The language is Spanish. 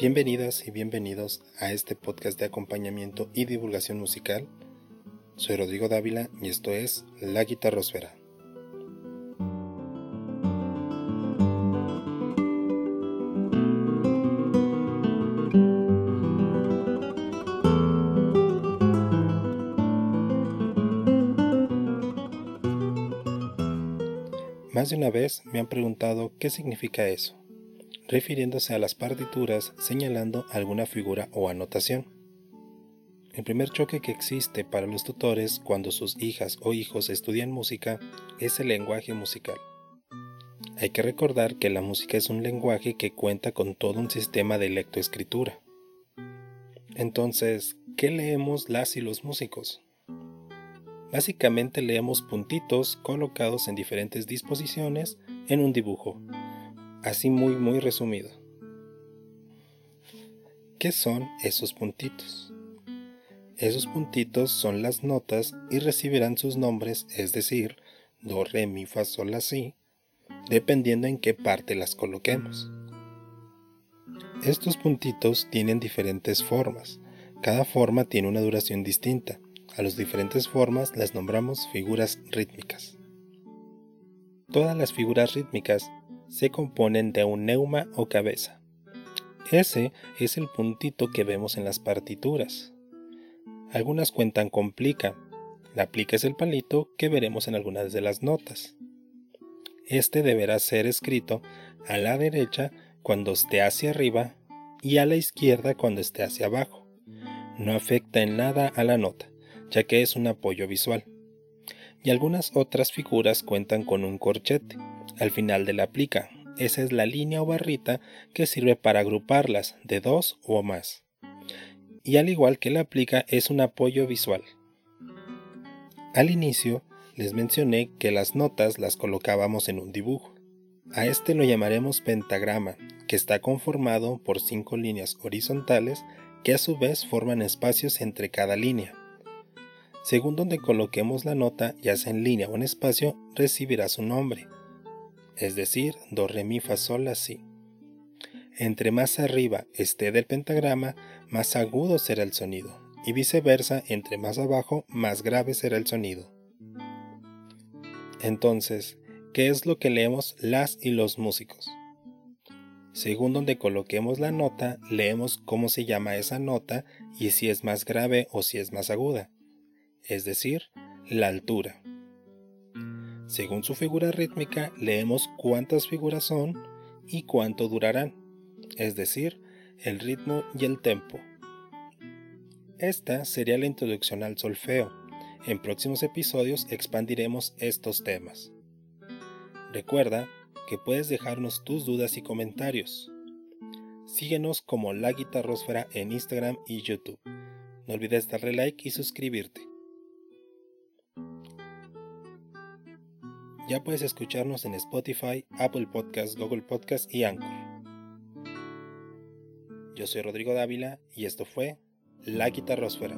Bienvenidas y bienvenidos a este podcast de acompañamiento y divulgación musical. Soy Rodrigo Dávila y esto es La Guitarrosfera. Más de una vez me han preguntado qué significa eso refiriéndose a las partituras señalando alguna figura o anotación. El primer choque que existe para los tutores cuando sus hijas o hijos estudian música es el lenguaje musical. Hay que recordar que la música es un lenguaje que cuenta con todo un sistema de lectoescritura. Entonces, ¿qué leemos las y los músicos? Básicamente leemos puntitos colocados en diferentes disposiciones en un dibujo, así muy muy resumido. ¿Qué son esos puntitos? Esos puntitos son las notas y recibirán sus nombres, es decir, do, re, mi, fa, sol, la, si, dependiendo en qué parte las coloquemos. Estos puntitos tienen diferentes formas. Cada forma tiene una duración distinta. A las diferentes formas las nombramos figuras rítmicas. Todas las figuras rítmicas se componen de un neuma o cabeza. Ese es el puntito que vemos en las partituras. Algunas cuentan con plica. La plica es el palito que veremos en algunas de las notas. Este deberá ser escrito a la derecha cuando esté hacia arriba y a la izquierda cuando esté hacia abajo. No afecta en nada a la nota, ya que es un apoyo visual. Y algunas otras figuras cuentan con un corchete, al final de la plica. Esa es la línea o barrita que sirve para agruparlas de dos o más. Y al igual que la plica es un apoyo visual. Al inicio les mencioné que las notas las colocábamos en un dibujo. A este lo llamaremos pentagrama, que está conformado por cinco líneas horizontales que a su vez forman espacios entre cada línea. Según donde coloquemos la nota, ya sea en línea o en espacio, recibirá su nombre es decir, do, re, mi, fa, sol, la, si. Entre más arriba esté del pentagrama, más agudo será el sonido, y viceversa, entre más abajo, más grave será el sonido. Entonces, ¿qué es lo que leemos las y los músicos? Según donde coloquemos la nota, leemos cómo se llama esa nota y si es más grave o si es más aguda, es decir, la altura. Según su figura rítmica, leemos cuántas figuras son y cuánto durarán, es decir, el ritmo y el tempo. Esta sería la introducción al solfeo. En próximos episodios expandiremos estos temas. Recuerda que puedes dejarnos tus dudas y comentarios. Síguenos como La Guitarrosfera en Instagram y YouTube. No olvides darle like y suscribirte. Ya puedes escucharnos en Spotify, Apple Podcasts, Google Podcasts y Anchor. Yo soy Rodrigo Dávila y esto fue La Guitarrosfera.